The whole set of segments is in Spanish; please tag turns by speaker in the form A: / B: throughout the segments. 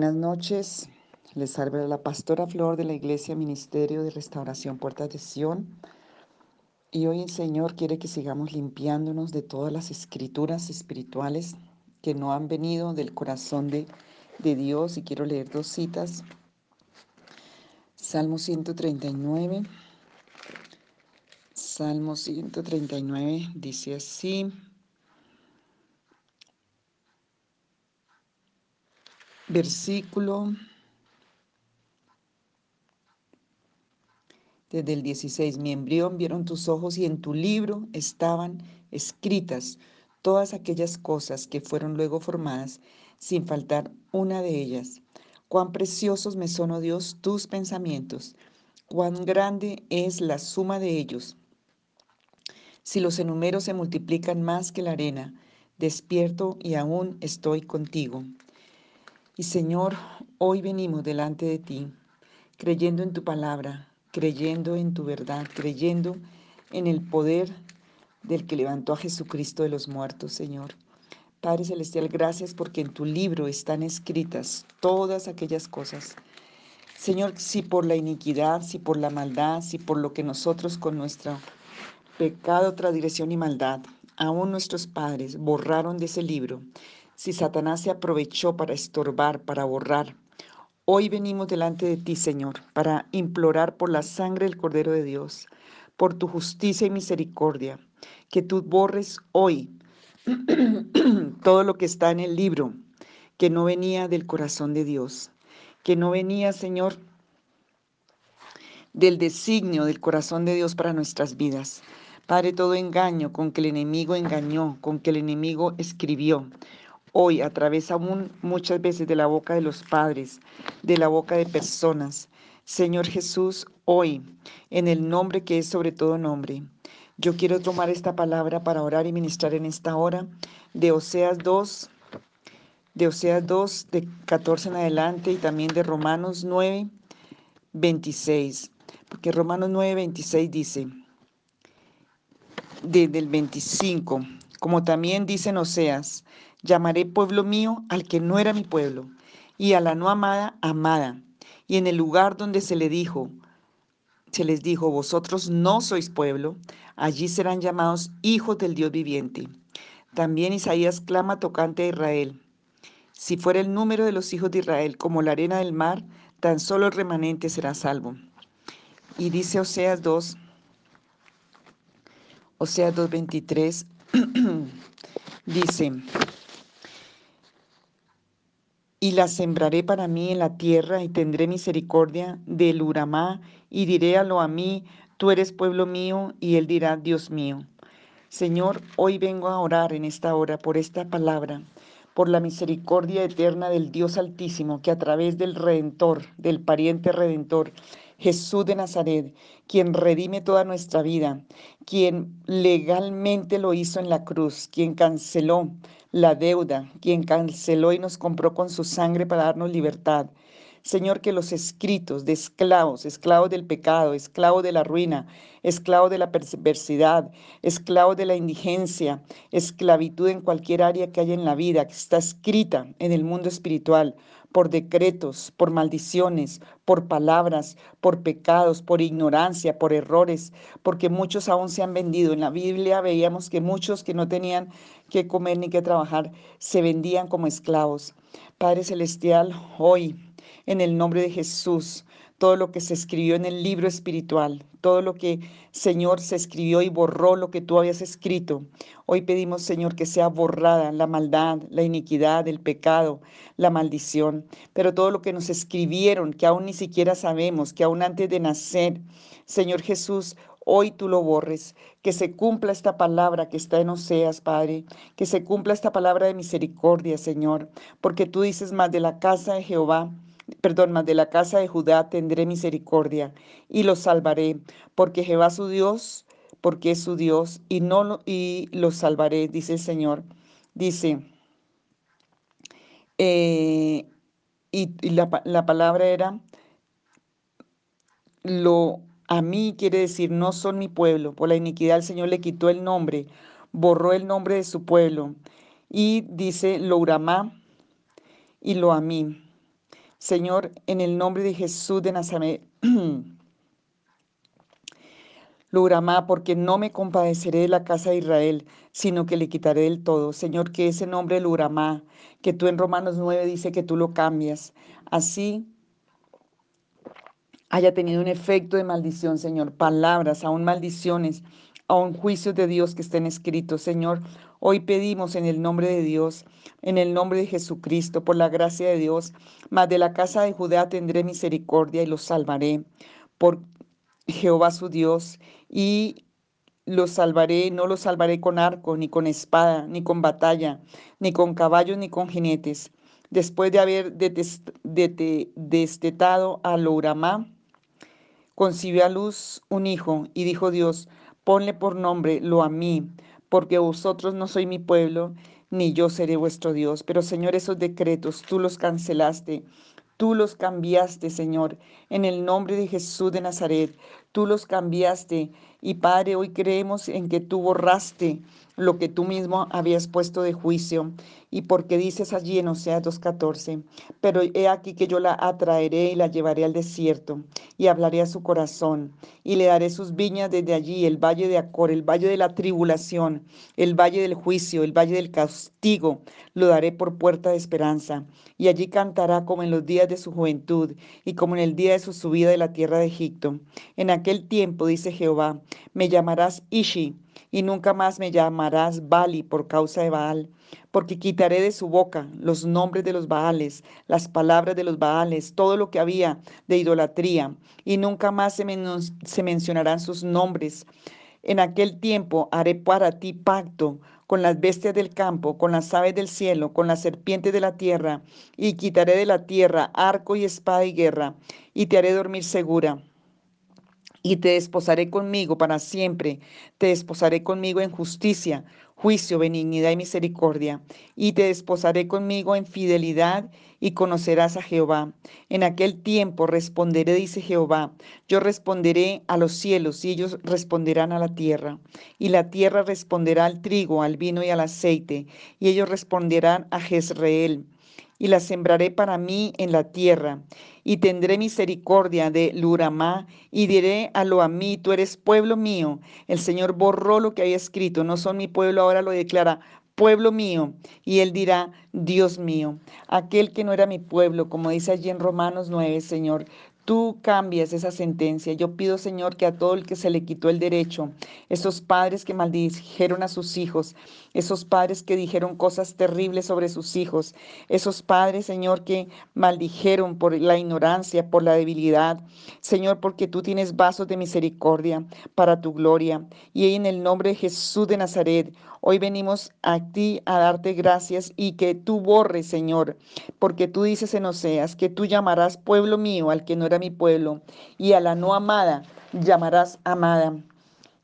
A: Buenas noches, les salve la pastora Flor de la Iglesia Ministerio de Restauración Puertas de Sion. Y hoy el Señor quiere que sigamos limpiándonos de todas las escrituras espirituales que no han venido del corazón de, de Dios. Y quiero leer dos citas. Salmo 139. Salmo 139 dice así. Versículo desde el 16, mi embrión vieron tus ojos y en tu libro estaban escritas todas aquellas cosas que fueron luego formadas, sin faltar una de ellas. Cuán preciosos me son, oh Dios, tus pensamientos, cuán grande es la suma de ellos. Si los enumeros se multiplican más que la arena, despierto y aún estoy contigo. Y Señor, hoy venimos delante de ti, creyendo en tu palabra, creyendo en tu verdad, creyendo en el poder del que levantó a Jesucristo de los muertos, Señor. Padre Celestial, gracias porque en tu libro están escritas todas aquellas cosas. Señor, si por la iniquidad, si por la maldad, si por lo que nosotros con nuestro pecado, transgresión y maldad, aún nuestros padres borraron de ese libro, si Satanás se aprovechó para estorbar, para borrar. Hoy venimos delante de ti, Señor, para implorar por la sangre del Cordero de Dios, por tu justicia y misericordia, que tú borres hoy todo lo que está en el libro, que no venía del corazón de Dios, que no venía, Señor, del designio del corazón de Dios para nuestras vidas. Padre, todo engaño con que el enemigo engañó, con que el enemigo escribió, hoy a través aún muchas veces de la boca de los padres, de la boca de personas. Señor Jesús, hoy, en el nombre que es sobre todo nombre, yo quiero tomar esta palabra para orar y ministrar en esta hora de Oseas 2, de Oseas 2, de 14 en adelante y también de Romanos 9, 26. Porque Romanos 9, 26 dice, desde el 25, como también dicen Oseas, Llamaré pueblo mío al que no era mi pueblo, y a la no amada, amada. Y en el lugar donde se le dijo, se les dijo, vosotros no sois pueblo, allí serán llamados hijos del Dios viviente. También Isaías clama tocante a Israel. Si fuera el número de los hijos de Israel como la arena del mar, tan solo el remanente será salvo. Y dice Oseas 2, Oseas 2.23, dice, y la sembraré para mí en la tierra y tendré misericordia del Uramá y diré a lo a mí, tú eres pueblo mío y él dirá, Dios mío. Señor, hoy vengo a orar en esta hora por esta palabra, por la misericordia eterna del Dios Altísimo que a través del Redentor, del pariente Redentor, Jesús de Nazaret, quien redime toda nuestra vida, quien legalmente lo hizo en la cruz, quien canceló la deuda, quien canceló y nos compró con su sangre para darnos libertad. Señor, que los escritos de esclavos, esclavos del pecado, esclavos de la ruina, esclavos de la perversidad, esclavos de la indigencia, esclavitud en cualquier área que haya en la vida, que está escrita en el mundo espiritual, por decretos, por maldiciones, por palabras, por pecados, por ignorancia, por errores, porque muchos aún se han vendido. En la Biblia veíamos que muchos que no tenían que comer ni que trabajar se vendían como esclavos. Padre Celestial, hoy, en el nombre de Jesús, todo lo que se escribió en el libro espiritual, todo lo que, Señor, se escribió y borró lo que tú habías escrito. Hoy pedimos, Señor, que sea borrada la maldad, la iniquidad, el pecado, la maldición, pero todo lo que nos escribieron, que aún ni siquiera sabemos, que aún antes de nacer, Señor Jesús, hoy tú lo borres, que se cumpla esta palabra que está en Oseas, Padre, que se cumpla esta palabra de misericordia, Señor, porque tú dices más de la casa de Jehová perdón, más de la casa de Judá tendré misericordia y los salvaré, porque Jehová su Dios, porque es su Dios, y no y los salvaré, dice el Señor. Dice, eh, y, la, la, palabra era, lo a mí quiere decir, no son mi pueblo, por la iniquidad el Señor le quitó el nombre, borró el nombre de su pueblo, y dice, lo uramá y lo a mí Señor, en el nombre de Jesús de Nazaret. Luramá, porque no me compadeceré de la casa de Israel, sino que le quitaré del todo. Señor, que ese nombre Luramá, que tú en Romanos 9 dice que tú lo cambias. Así haya tenido un efecto de maldición, Señor. Palabras, aún maldiciones, aún juicios de Dios que estén escritos, Señor. Hoy pedimos en el nombre de Dios, en el nombre de Jesucristo, por la gracia de Dios, mas de la casa de Judá tendré misericordia y los salvaré. Por Jehová su Dios, y los salvaré, no los salvaré con arco, ni con espada, ni con batalla, ni con caballos, ni con jinetes. Después de haber destetado a Louramá, concibió a luz un hijo, y dijo Dios, ponle por nombre lo a mí, porque vosotros no sois mi pueblo, ni yo seré vuestro Dios. Pero Señor, esos decretos tú los cancelaste, tú los cambiaste, Señor, en el nombre de Jesús de Nazaret, tú los cambiaste. Y Padre, hoy creemos en que tú borraste lo que tú mismo habías puesto de juicio. Y porque dices allí en Oseas 2.14, pero he aquí que yo la atraeré y la llevaré al desierto y hablaré a su corazón y le daré sus viñas desde allí, el valle de Acor, el valle de la tribulación, el valle del juicio, el valle del castigo, lo daré por puerta de esperanza. Y allí cantará como en los días de su juventud y como en el día de su subida de la tierra de Egipto. En aquel tiempo, dice Jehová, me llamarás Ishi y nunca más me llamarás Bali por causa de Baal, porque quitaré de su boca los nombres de los Baales, las palabras de los Baales, todo lo que había de idolatría, y nunca más se, se mencionarán sus nombres. En aquel tiempo haré para ti pacto con las bestias del campo, con las aves del cielo, con las serpientes de la tierra, y quitaré de la tierra arco y espada y guerra, y te haré dormir segura. Y te desposaré conmigo para siempre, te desposaré conmigo en justicia, juicio, benignidad y misericordia, y te desposaré conmigo en fidelidad y conocerás a Jehová. En aquel tiempo responderé, dice Jehová, yo responderé a los cielos y ellos responderán a la tierra, y la tierra responderá al trigo, al vino y al aceite, y ellos responderán a Jezreel y la sembraré para mí en la tierra. Y tendré misericordia de Luramá y diré a lo mí, tú eres pueblo mío. El Señor borró lo que había escrito, no son mi pueblo, ahora lo declara pueblo mío. Y él dirá, Dios mío, aquel que no era mi pueblo, como dice allí en Romanos 9, Señor, tú cambias esa sentencia. Yo pido, Señor, que a todo el que se le quitó el derecho, esos padres que maldijeron a sus hijos, esos padres que dijeron cosas terribles sobre sus hijos, esos padres, Señor, que maldijeron por la ignorancia, por la debilidad, Señor, porque tú tienes vasos de misericordia para tu gloria. Y en el nombre de Jesús de Nazaret, Hoy venimos a ti a darte gracias y que tú borres, Señor, porque tú dices en Oseas que tú llamarás pueblo mío al que no era mi pueblo y a la no amada llamarás amada.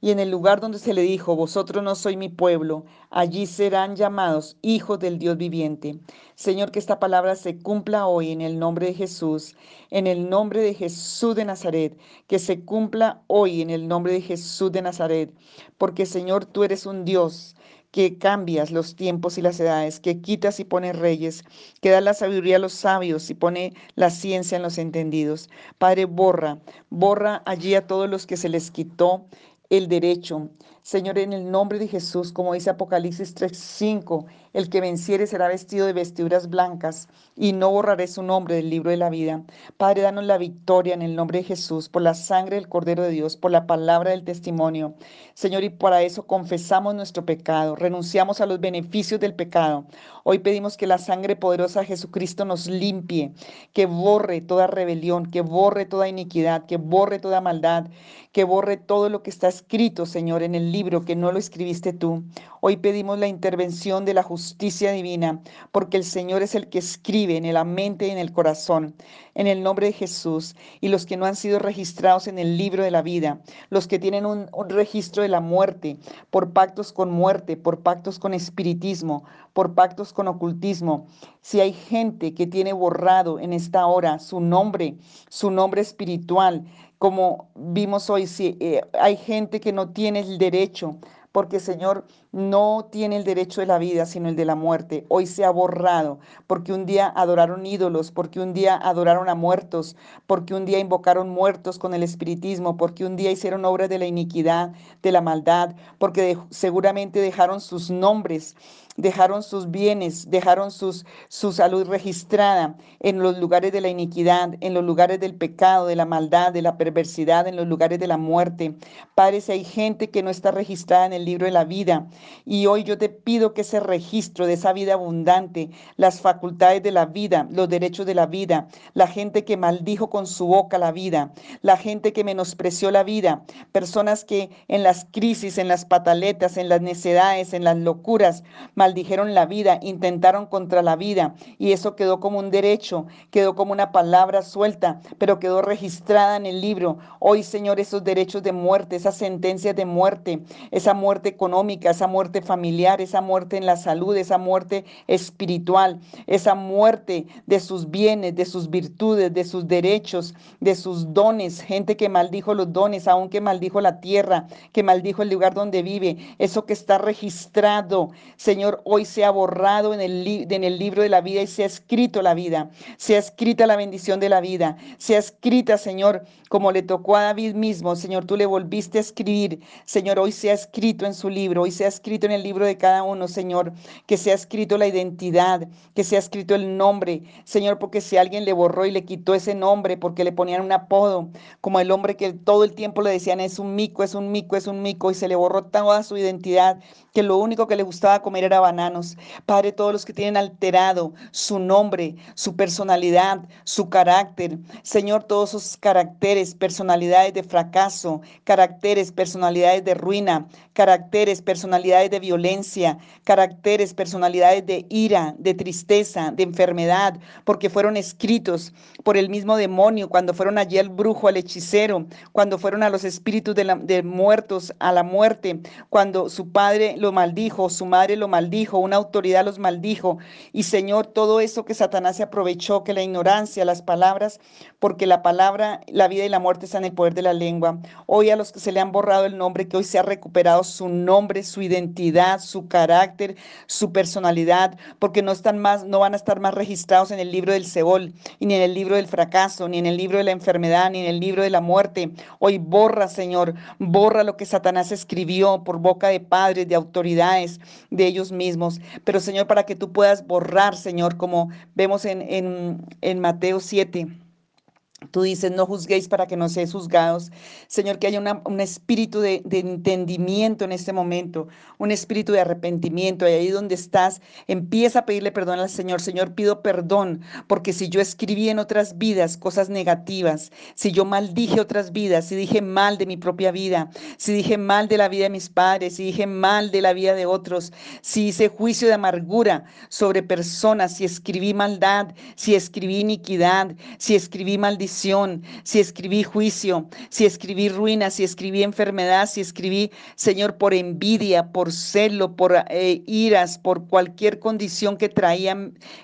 A: Y en el lugar donde se le dijo, vosotros no sois mi pueblo, allí serán llamados hijos del Dios viviente. Señor, que esta palabra se cumpla hoy en el nombre de Jesús, en el nombre de Jesús de Nazaret, que se cumpla hoy en el nombre de Jesús de Nazaret, porque Señor, tú eres un Dios que cambias los tiempos y las edades, que quitas y pones reyes, que da la sabiduría a los sabios y pone la ciencia en los entendidos. Padre, borra, borra allí a todos los que se les quitó el derecho. Señor, en el nombre de Jesús, como dice Apocalipsis 3:5, el que venciere será vestido de vestiduras blancas y no borraré su nombre del libro de la vida. Padre, danos la victoria en el nombre de Jesús, por la sangre del Cordero de Dios, por la palabra del testimonio. Señor, y para eso confesamos nuestro pecado, renunciamos a los beneficios del pecado. Hoy pedimos que la sangre poderosa de Jesucristo nos limpie, que borre toda rebelión, que borre toda iniquidad, que borre toda maldad, que borre todo lo que está escrito, Señor, en el libro que no lo escribiste tú. Hoy pedimos la intervención de la justicia divina, porque el Señor es el que escribe en la mente y en el corazón, en el nombre de Jesús. Y los que no han sido registrados en el libro de la vida, los que tienen un, un registro de la muerte, por pactos con muerte, por pactos con espiritismo, por pactos con ocultismo. Si hay gente que tiene borrado en esta hora su nombre, su nombre espiritual, como vimos hoy, si eh, hay gente que no tiene el derecho porque Señor no tiene el derecho de la vida, sino el de la muerte. Hoy se ha borrado, porque un día adoraron ídolos, porque un día adoraron a muertos, porque un día invocaron muertos con el espiritismo, porque un día hicieron obras de la iniquidad, de la maldad, porque seguramente dejaron sus nombres dejaron sus bienes, dejaron sus, su salud registrada en los lugares de la iniquidad, en los lugares del pecado, de la maldad, de la perversidad, en los lugares de la muerte. Padre, si hay gente que no está registrada en el libro de la vida, y hoy yo te pido que ese registro de esa vida abundante, las facultades de la vida, los derechos de la vida, la gente que maldijo con su boca la vida, la gente que menospreció la vida, personas que en las crisis, en las pataletas, en las necedades, en las locuras, maldijeron la vida, intentaron contra la vida y eso quedó como un derecho, quedó como una palabra suelta, pero quedó registrada en el libro. Hoy, Señor, esos derechos de muerte, esas sentencias de muerte, esa muerte económica, esa muerte familiar, esa muerte en la salud, esa muerte espiritual, esa muerte de sus bienes, de sus virtudes, de sus derechos, de sus dones, gente que maldijo los dones, aunque maldijo la tierra, que maldijo el lugar donde vive, eso que está registrado, Señor, hoy se ha borrado en el, en el libro de la vida y se ha escrito la vida, se ha escrita la bendición de la vida, se ha escrita, Señor, como le tocó a David mismo, Señor, tú le volviste a escribir, Señor, hoy se ha escrito en su libro, hoy se ha escrito en el libro de cada uno, Señor, que se ha escrito la identidad, que se ha escrito el nombre, Señor, porque si alguien le borró y le quitó ese nombre porque le ponían un apodo, como el hombre que todo el tiempo le decían es un mico, es un mico, es un mico, y se le borró toda su identidad, que lo único que le gustaba comer era bananos. Padre, todos los que tienen alterado su nombre, su personalidad, su carácter, Señor, todos esos caracteres, personalidades de fracaso, caracteres, personalidades de ruina, caracteres, personalidades de violencia, caracteres, personalidades de ira, de tristeza, de enfermedad, porque fueron escritos por el mismo demonio cuando fueron allí al brujo, al hechicero, cuando fueron a los espíritus de, de muertos, a la muerte, cuando su padre lo maldijo, su madre lo maldijo, una autoridad los maldijo. Y Señor, todo eso que Satanás se aprovechó, que la ignorancia, las palabras, porque la palabra, la vida y la muerte están en el poder de la lengua. Hoy a los que se le han borrado el nombre, que hoy se ha recuperado su nombre, su identidad, su carácter, su personalidad, porque no están más, no van a estar más registrados en el libro del Seol, ni en el libro del fracaso, ni en el libro de la enfermedad, ni en el libro de la muerte. Hoy borra, Señor, borra lo que Satanás escribió por boca de padres, de autoridades, de ellos mismos. Pero Señor, para que tú puedas borrar, Señor, como vemos en, en, en Mateo 7 Tú dices, no juzguéis para que no seáis juzgados. Señor, que haya un espíritu de, entendimiento en este momento, un espíritu de arrepentimiento. Y ahí donde estás, empieza a pedirle perdón al Señor. Señor, pido perdón, porque si yo escribí en otras vidas cosas negativas, si yo maldije otras vidas, si dije mal de mi propia vida, si dije mal de la vida de mis padres, si dije mal de la vida de otros, si hice juicio de amargura sobre personas, si escribí maldad, si escribí iniquidad, si escribí si escribí juicio, si escribí ruina, si escribí enfermedad, si escribí, Señor, por envidia, por celo, por eh, iras, por cualquier condición que traía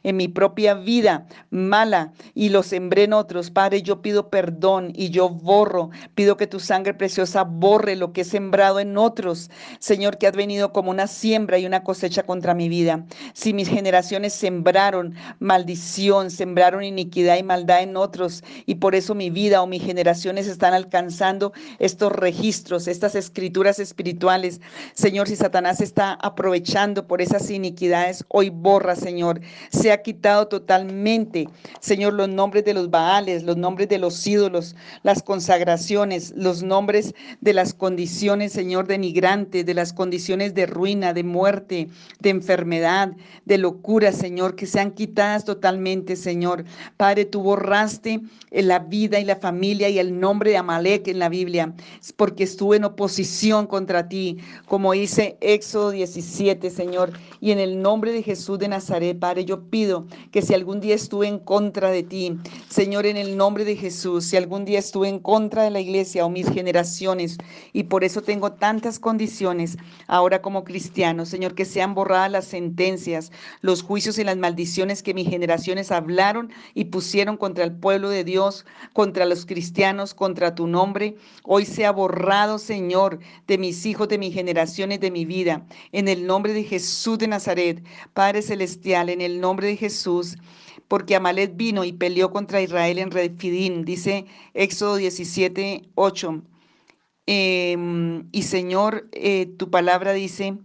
A: en mi propia vida mala y lo sembré en otros. Padre, yo pido perdón y yo borro, pido que tu sangre preciosa borre lo que he sembrado en otros. Señor, que has venido como una siembra y una cosecha contra mi vida. Si mis generaciones sembraron maldición, sembraron iniquidad y maldad en otros y por eso mi vida o mis generaciones están alcanzando estos registros, estas escrituras espirituales. Señor, si Satanás está aprovechando por esas iniquidades, hoy borra, Señor. Se ha quitado totalmente, Señor, los nombres de los Baales, los nombres de los ídolos, las consagraciones, los nombres de las condiciones, Señor, denigrantes, de las condiciones de ruina, de muerte, de enfermedad, de locura, Señor, que sean quitadas totalmente, Señor. Padre, tú borraste la vida y la familia y el nombre de Amalek en la Biblia, porque estuve en oposición contra ti, como dice Éxodo 17, Señor. Y en el nombre de Jesús de Nazaret, Padre, yo pido que si algún día estuve en contra de ti, Señor, en el nombre de Jesús, si algún día estuve en contra de la iglesia o mis generaciones, y por eso tengo tantas condiciones ahora como cristiano, Señor, que sean borradas las sentencias, los juicios y las maldiciones que mis generaciones hablaron y pusieron contra el pueblo de Dios Contra los cristianos, contra tu nombre, hoy sea borrado, Señor, de mis hijos, de mis generaciones, de mi vida. En el nombre de Jesús de Nazaret, Padre Celestial, en el nombre de Jesús porque Amalet vino y peleó contra Israel en Refidim, dice Éxodo 17, 8. Em, y Señor, eh, tu palabra dice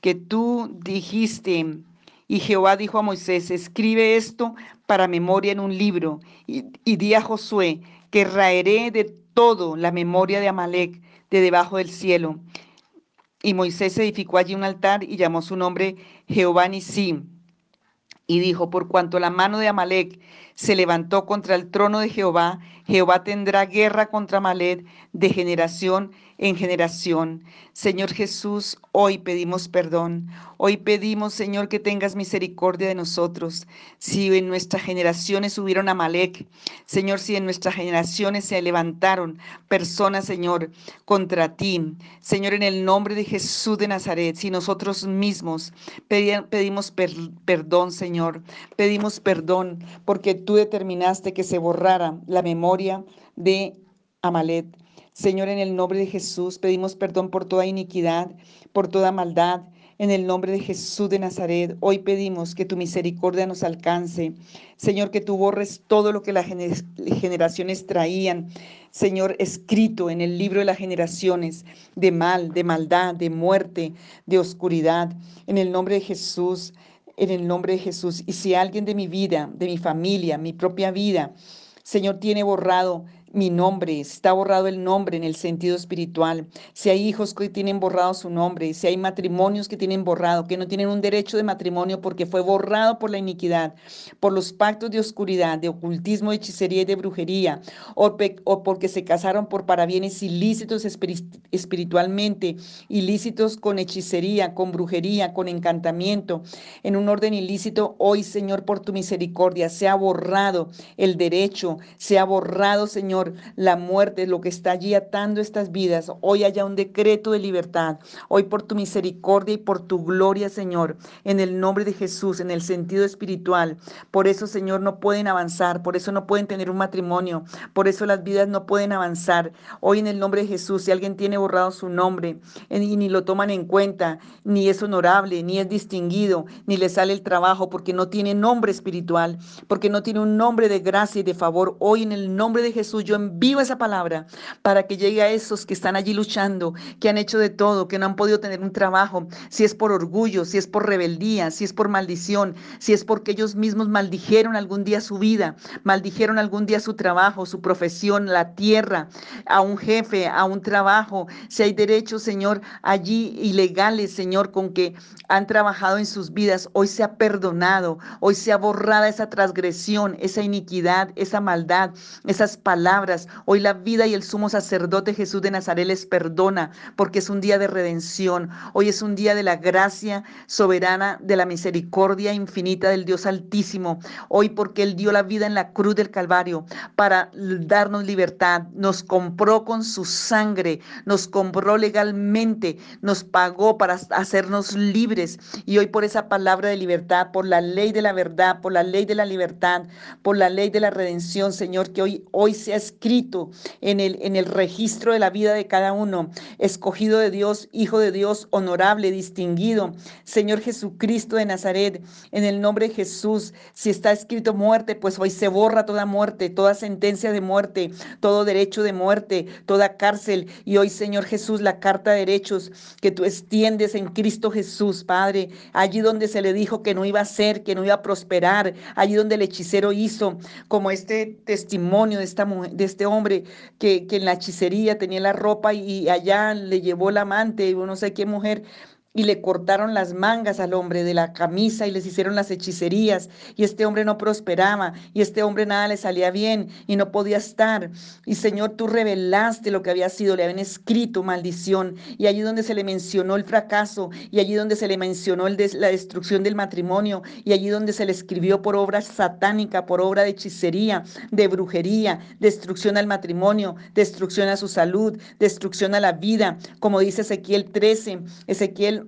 A: que tú dijiste, y Jehová dijo a Moisés, escribe esto para memoria en un libro, y, di a Josué que raeré de todo la memoria de Amalek de debajo del cielo. Y Moisés edificó allí un altar y llamó su nombre Jehová Nisim y dijo, por cuanto la mano de Amalek se levantó contra el trono de Jehová, Jehová tendrá guerra contra Amalek de generación en generación. Señor Jesús, hoy pedimos perdón. Hoy pedimos, Señor, que tengas misericordia de nosotros. Si en nuestras generaciones hubieron Amalek, Señor, si en nuestras generaciones se levantaron personas, Señor, contra ti, Señor, en el nombre de Jesús de Nazaret, si nosotros mismos pedimos perdón, Señor, pedimos perdón porque tú determinaste que se borrara la memoria de Amalek. Señor, en el nombre de Jesús pedimos perdón por toda iniquidad, por toda maldad. En el nombre de Jesús de Nazaret, hoy pedimos que tu misericordia nos alcance. Señor, que tú borres todo lo que las generaciones traían. Señor, escrito en el libro de las generaciones, de mal, de maldad, de muerte, de oscuridad. En el nombre de Jesús, en el nombre de Jesús. Y si alguien de mi vida, de mi familia, mi propia vida, Señor, tiene borrado mi nombre, está borrado el nombre en el sentido espiritual. Si hay hijos que tienen borrado su nombre, si hay matrimonios que tienen borrado, que no tienen un derecho de matrimonio porque fue borrado por la iniquidad, por los pactos de oscuridad, de ocultismo, de hechicería y de brujería, o, o porque se casaron por parabienes ilícitos espiritualmente, ilícitos con hechicería, con brujería, con encantamiento, en un orden ilícito, hoy Señor, por tu misericordia, se ha borrado el derecho, se ha borrado, Señor, la muerte, lo que está allí atando estas vidas. Hoy haya un decreto de libertad. Hoy por tu misericordia y por tu gloria, Señor, en el nombre de Jesús, en el sentido espiritual. Por eso, Señor, no pueden avanzar, por eso no pueden tener un matrimonio, por eso las vidas no pueden avanzar. Hoy en el nombre de Jesús, si alguien tiene borrado su nombre y ni lo toman en cuenta, ni es honorable, ni es distinguido, ni le sale el trabajo porque no tiene nombre espiritual, porque no tiene un nombre de gracia y de favor. Hoy en el nombre de Jesús yo envío esa palabra para que llegue a esos que están allí luchando, que han hecho de todo, que no han podido tener un trabajo, si es por orgullo, si es por rebeldía, si es por maldición, si es porque ellos mismos maldijeron algún día su vida, maldijeron algún día su trabajo, su profesión, la tierra, a un jefe, a un trabajo, si hay derechos, Señor, allí ilegales, Señor, con que han trabajado en sus vidas, hoy se ha perdonado, hoy se ha borrada esa transgresión, esa iniquidad, esa maldad, esas palabras Hoy la vida y el sumo sacerdote Jesús de Nazaret les perdona porque es un día de redención. Hoy es un día de la gracia soberana, de la misericordia infinita del Dios Altísimo. Hoy porque Él dio la vida en la cruz del Calvario para darnos libertad. Nos compró con su sangre, nos compró legalmente, nos pagó para hacernos libres. Y hoy por esa palabra de libertad, por la ley de la verdad, por la ley de la libertad, por la ley de la redención, Señor, que hoy, hoy sea escrito en el, en el registro de la vida de cada uno, escogido de Dios, hijo de Dios, honorable, distinguido. Señor Jesucristo de Nazaret, en el nombre de Jesús, si está escrito muerte, pues hoy se borra toda muerte, toda sentencia de muerte, todo derecho de muerte, toda cárcel. Y hoy, Señor Jesús, la carta de derechos que tú extiendes en Cristo Jesús, Padre, allí donde se le dijo que no iba a ser, que no iba a prosperar, allí donde el hechicero hizo, como este testimonio de esta mujer, de este hombre que, que en la hechicería tenía la ropa y allá le llevó la amante, no sé qué mujer, y le cortaron las mangas al hombre de la camisa y les hicieron las hechicerías y este hombre no prosperaba y este hombre nada le salía bien y no podía estar. Y Señor, tú revelaste lo que había sido, le habían escrito maldición y allí donde se le mencionó el fracaso y allí donde se le mencionó la destrucción del matrimonio y allí donde se le escribió por obra satánica, por obra de hechicería, de brujería, destrucción al matrimonio, destrucción a su salud, destrucción a la vida, como dice Ezequiel 13, Ezequiel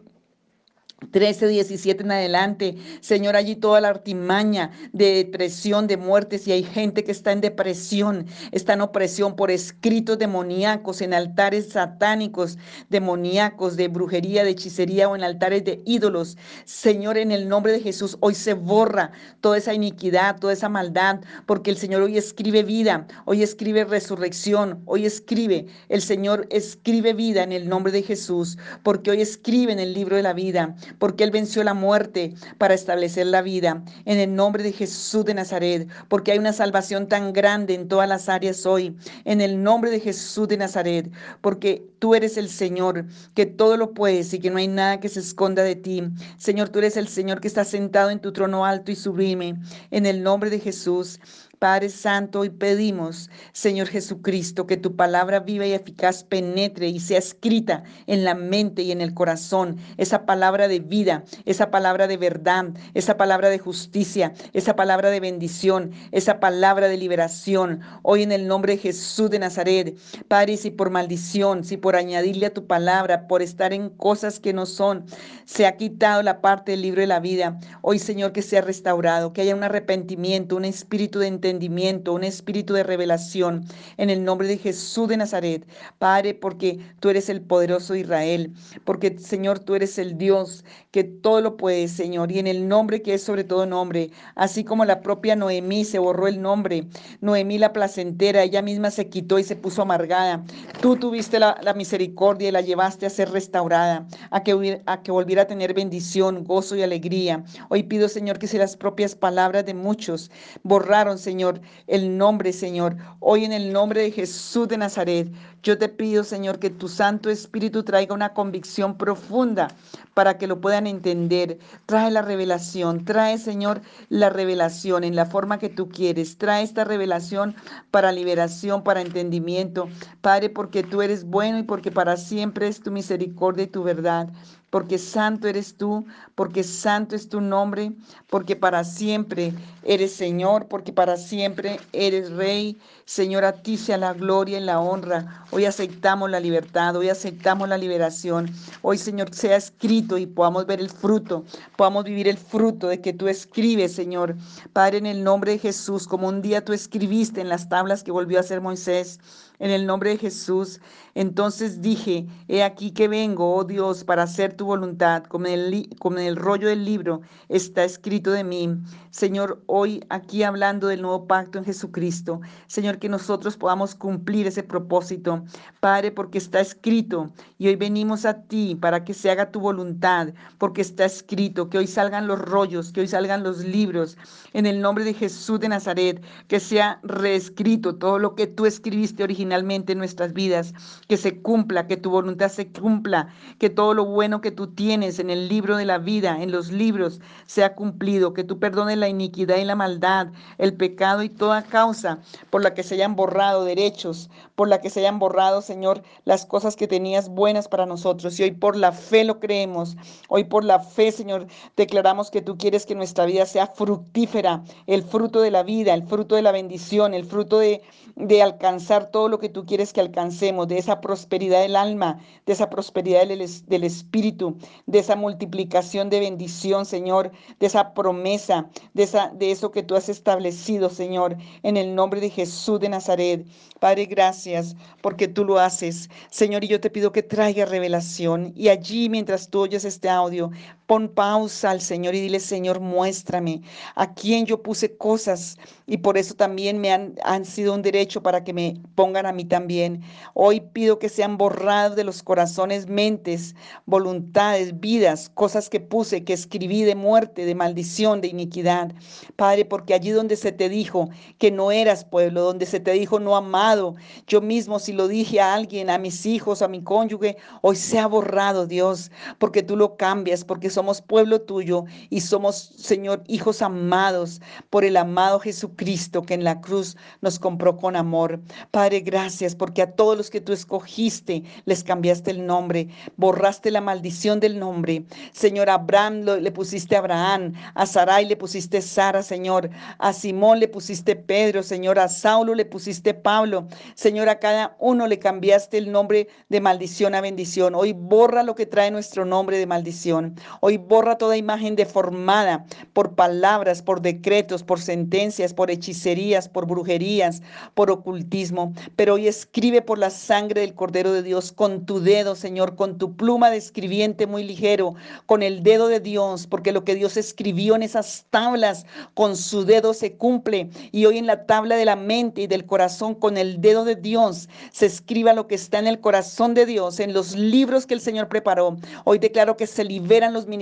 A: 13, 17 en adelante. Señor, allí toda la artimaña de depresión, de muertes, y hay gente que está en depresión, está en opresión por escritos demoníacos, en altares satánicos, demoníacos, de brujería, de hechicería o en altares de ídolos. Señor, en el nombre de Jesús, hoy se borra toda esa iniquidad, toda esa maldad, porque el Señor hoy escribe vida, hoy escribe resurrección, hoy escribe, el Señor escribe vida en el nombre de Jesús, porque hoy escribe en el libro de la vida porque Él venció la muerte para establecer la vida. En el nombre de Jesús de Nazaret, porque hay una salvación tan grande en todas las áreas hoy. En el nombre de Jesús de Nazaret, porque tú eres el Señor, que todo lo puedes y que no hay nada que se esconda de ti. Señor, tú eres el Señor que está sentado en tu trono alto y sublime. En el nombre de Jesús. Padre Santo, hoy pedimos, Señor Jesucristo, que tu palabra viva y eficaz penetre y sea escrita en la mente y en el corazón. Esa palabra de vida, esa palabra de verdad, esa palabra de justicia, esa palabra de bendición, esa palabra de liberación. Hoy en el nombre de Jesús de Nazaret, Padre, si por maldición, si por añadirle a tu palabra, por estar en cosas que no son, se ha quitado la parte del libro de la vida. Hoy, Señor, que sea restaurado, que haya un arrepentimiento, un espíritu de entendimiento un espíritu de revelación en el nombre de Jesús de Nazaret. Padre, porque tú eres el poderoso Israel, porque Señor, tú eres el Dios que todo lo puede, Señor, y en el nombre que es sobre todo nombre, así como la propia Noemí se borró el nombre, Noemí la placentera, ella misma se quitó y se puso amargada. Tú tuviste la, misericordia y la llevaste a ser restaurada, a que, a que volviera a tener bendición, gozo y alegría. Hoy pido, Señor, que si las propias palabras de muchos borraron, Señor, Señor, el nombre, Señor. Hoy en el nombre de Jesús de Nazaret, yo te pido, Señor, que tu Santo Espíritu traiga una convicción profunda para que lo puedan entender. Trae la revelación, trae, Señor, la revelación en la forma que tú quieres. Trae esta revelación para liberación, para entendimiento. Padre, porque tú eres bueno y porque para siempre es tu misericordia y tu verdad porque santo eres tú, porque santo es tu nombre, porque para siempre eres Señor, porque para siempre eres Rey. Señor, a ti sea la gloria y la honra. Hoy aceptamos la libertad, hoy aceptamos la liberación. Hoy, Señor, sea escrito y podamos ver el fruto, podamos vivir el fruto de que tú escribes, Señor. Padre, en el nombre de Jesús, como un día tú escribiste en las tablas que volvió a hacer Moisés en el nombre de Jesús. Entonces dije, he aquí que vengo, oh Dios, para hacer tu voluntad, como en, el, como el rollo del libro está escrito de mí. Señor, hoy aquí hablando del nuevo pacto en Jesucristo, Señor, que nosotros podamos cumplir ese propósito, Padre, porque está escrito y hoy venimos a ti para que se haga tu voluntad, porque está escrito, que hoy salgan los rollos, que hoy salgan los libros, en el nombre de Jesús de Nazaret, que sea reescrito todo lo que tú escribiste originalmente finalmente en nuestras vidas, que se cumpla, que tu voluntad se cumpla, que todo lo bueno que tú tienes en el libro de la vida, en los libros, sea cumplido, que tú perdones la iniquidad y la maldad, el pecado y toda causa por la que se hayan borrado derechos, por la que se hayan borrado, Señor, las cosas que tenías buenas para nosotros. Y hoy por la fe lo creemos, hoy por la fe, Señor, declaramos que tú quieres que nuestra vida sea fructífera, el fruto de la vida, el fruto de la bendición, el fruto de, de alcanzar todo lo que tú quieres que alcancemos, de esa prosperidad del alma, de esa prosperidad del, espíritu, de esa multiplicación de bendición, Señor, de esa promesa, de, esa, de eso que tú has establecido, Señor, en el nombre de Jesús de Nazaret. Padre, gracias porque tú lo haces. Señor, y yo te pido que traiga revelación. Y allí, mientras tú oyes este audio, pon pausa al Señor y dile, Señor, muéstrame a quién yo puse cosas y por eso también me han, han sido un derecho para que me pongan a mí también. Hoy pido que sean borrados de los corazones, mentes, voluntades, vidas, cosas que puse, que escribí de muerte, de maldición, de iniquidad. Padre, porque allí donde se te dijo que no eras pueblo, donde se te dijo no amado, yo mismo si lo dije a alguien, a mis hijos, a mi cónyuge, hoy se ha borrado, Dios, porque tú lo cambias, porque somos pueblo tuyo y somos, Señor, hijos amados por el amado Jesucristo que en la cruz nos compró con amor. Padre, gracias porque a todos los que tú escogiste les cambiaste el nombre, borraste la maldición del nombre. Señor, Abraham le pusiste Abraham, a Sarai le pusiste Sara, Señor, a Simón le pusiste Pedro, Señor, a Saulo le pusiste Pablo. Señor, a cada uno le cambiaste el nombre de maldición a bendición. Hoy borra lo que trae nuestro nombre de maldición. Borra toda imagen deformada por palabras, por decretos, por sentencias, por hechicerías, por brujerías, por ocultismo. Pero hoy escribe por la sangre del Cordero de Dios con tu dedo, Señor, con tu pluma de escribiente muy ligero, con el dedo de Dios, porque lo que Dios escribió en esas tablas con su dedo se cumple. Y hoy en la tabla de la mente y del corazón, con el dedo de Dios, se escriba lo que está en el corazón de Dios, en los libros que el Señor preparó. Hoy declaro que se liberan los ministerios,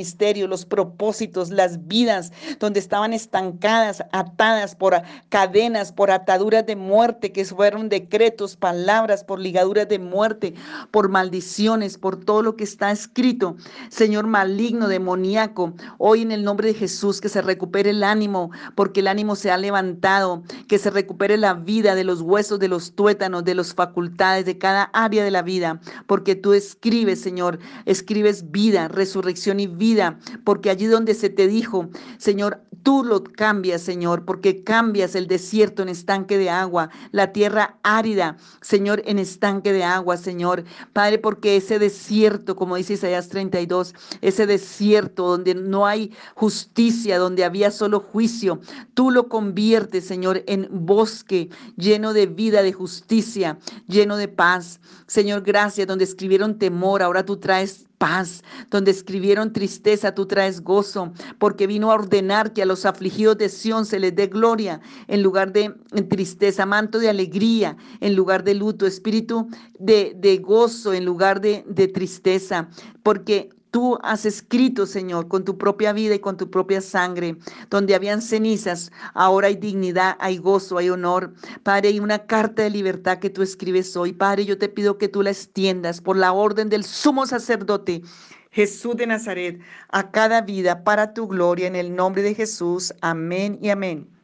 A: los propósitos, las vidas donde estaban estancadas, atadas por cadenas, por ataduras de muerte, que fueron decretos, palabras, por ligaduras de muerte, por maldiciones, por todo lo que está escrito. Señor maligno, demoníaco, hoy en el nombre de Jesús, que se recupere el ánimo, porque el ánimo se ha levantado, que se recupere la vida de los huesos, de los tuétanos, de las facultades, de cada área de la vida, porque tú escribes, Señor, escribes vida, resurrección y porque allí donde se te dijo, Señor, tú lo cambias, Señor, porque cambias el desierto en estanque de agua, la tierra árida, Señor, en estanque de agua, Señor. Padre, porque ese desierto, como dice Isaías 32, ese desierto donde no hay justicia, donde había solo juicio, tú lo conviertes, Señor, en bosque lleno de vida, de justicia, lleno de paz. Señor, gracias, donde escribieron temor, ahora tú traes paz, donde escribieron tristeza, tú traes gozo, porque vino a ordenar que a los afligidos de Sión se les dé gloria en lugar de tristeza, manto de alegría en lugar de luto, espíritu de, de gozo en lugar de, de tristeza, porque tú has escrito, Señor, con tu propia vida y con tu propia sangre, donde habían cenizas, ahora hay dignidad, hay gozo, hay honor. Padre, hay una carta de libertad que tú escribes hoy. Padre, yo te pido que tú la extiendas por la orden del sumo sacerdote. Jesús de Nazaret, a cada vida para tu gloria en el nombre de Jesús. Amén y amén.